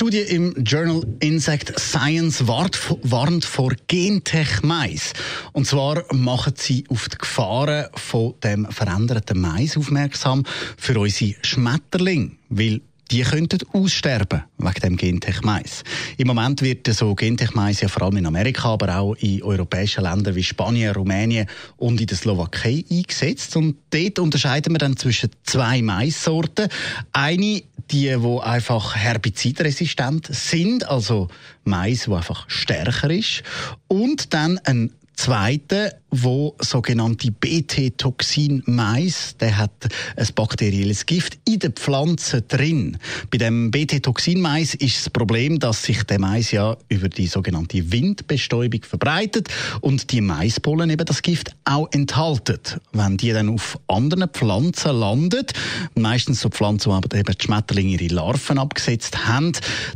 Studie im Journal Insect Science warnt vor Gentech-Mais. Und zwar machen sie auf die Gefahren von dem veränderten Mais aufmerksam für unsere Schmetterlinge. Weil die könnten aussterben wegen dem Gentech-Mais. Im Moment wird so Gentech-Mais ja vor allem in Amerika, aber auch in europäischen Ländern wie Spanien, Rumänien und in der Slowakei eingesetzt. Und dort unterscheiden wir dann zwischen zwei Maissorten. Eine, die, wo einfach herbizidresistent sind, also Mais, wo einfach stärker ist, und dann ein zweite, wo sogenannte BT-Toxin-Mais, der hat ein bakterielles Gift in der Pflanze drin. Bei dem BT-Toxin-Mais ist das Problem, dass sich der Mais ja über die sogenannte Windbestäubung verbreitet und die Maispollen eben das Gift auch enthalten. Wenn die dann auf anderen Pflanzen landet, meistens so Pflanzen, wo aber eben die Schmetterlinge ihre Larven abgesetzt haben,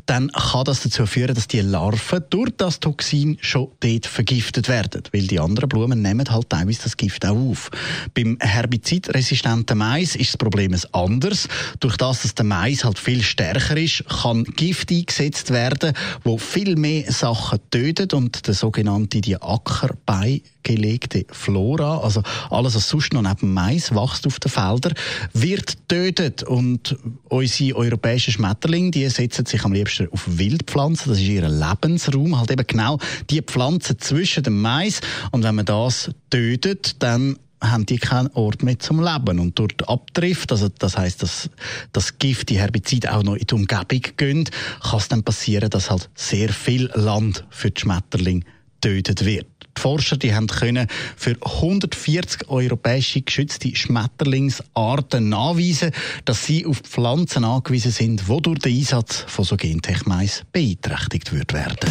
dann kann das dazu führen, dass die Larven durch das Toxin schon dort vergiftet werden, weil die anderen Blumen nehmen halt teilweise das Gift auch auf. Beim herbizidresistenten Mais ist das Problem ein anderes. Durch das, dass der Mais halt viel stärker ist, kann Gift eingesetzt werden, wo viel mehr Sachen tötet und der sogenannte die Ackerbei gelegte Flora, also alles, was sonst noch neben Mais wächst auf den Feldern, wird tötet. Und unsere europäischen Schmetterlinge, die setzen sich am liebsten auf Wildpflanzen. Das ist ihr Lebensraum, halt eben genau die Pflanzen zwischen dem Mais. Und wenn man das tötet, dann haben die keinen Ort mehr zum Leben. Und durch die Abdrift, also das heißt, dass das Gift, die Herbizide auch noch in die Umgebung gehen, kann es dann passieren, dass halt sehr viel Land für die Schmetterlinge getötet wird. Die Forscher die haben können für 140 europäische geschützte Schmetterlingsarten nachweisen, dass sie auf Pflanzen angewiesen sind, die durch den Einsatz von so Gentechmais beeinträchtigt werden.